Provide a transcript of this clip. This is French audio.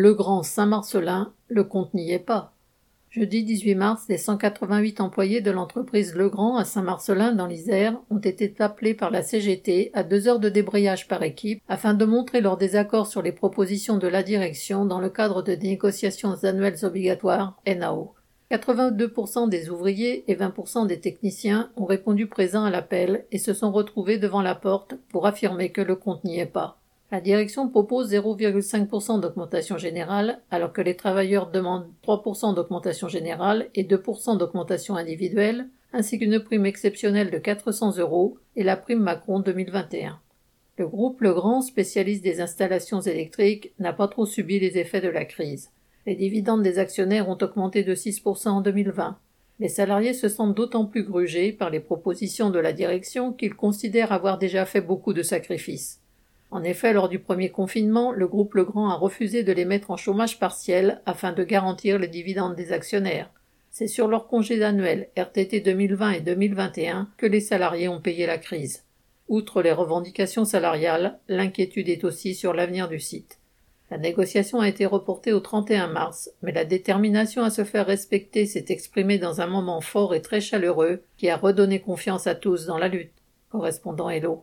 Le Grand Saint-Marcelin, le compte n'y est pas. Jeudi 18 mars, les 188 employés de l'entreprise Legrand à Saint-Marcelin dans l'Isère ont été appelés par la CGT à deux heures de débrayage par équipe afin de montrer leur désaccord sur les propositions de la direction dans le cadre de négociations annuelles obligatoires NAO. 82% des ouvriers et 20% des techniciens ont répondu présents à l'appel et se sont retrouvés devant la porte pour affirmer que le compte n'y est pas. La direction propose 0,5% d'augmentation générale, alors que les travailleurs demandent 3% d'augmentation générale et 2% d'augmentation individuelle, ainsi qu'une prime exceptionnelle de 400 euros et la prime Macron 2021. Le groupe Legrand, spécialiste des installations électriques, n'a pas trop subi les effets de la crise. Les dividendes des actionnaires ont augmenté de 6% en 2020. Les salariés se sentent d'autant plus grugés par les propositions de la direction qu'ils considèrent avoir déjà fait beaucoup de sacrifices. En effet, lors du premier confinement, le groupe Legrand a refusé de les mettre en chômage partiel afin de garantir les dividendes des actionnaires. C'est sur leurs congés annuels RTT 2020 et 2021 que les salariés ont payé la crise. Outre les revendications salariales, l'inquiétude est aussi sur l'avenir du site. La négociation a été reportée au 31 mars, mais la détermination à se faire respecter s'est exprimée dans un moment fort et très chaleureux qui a redonné confiance à tous dans la lutte. Correspondant Hello.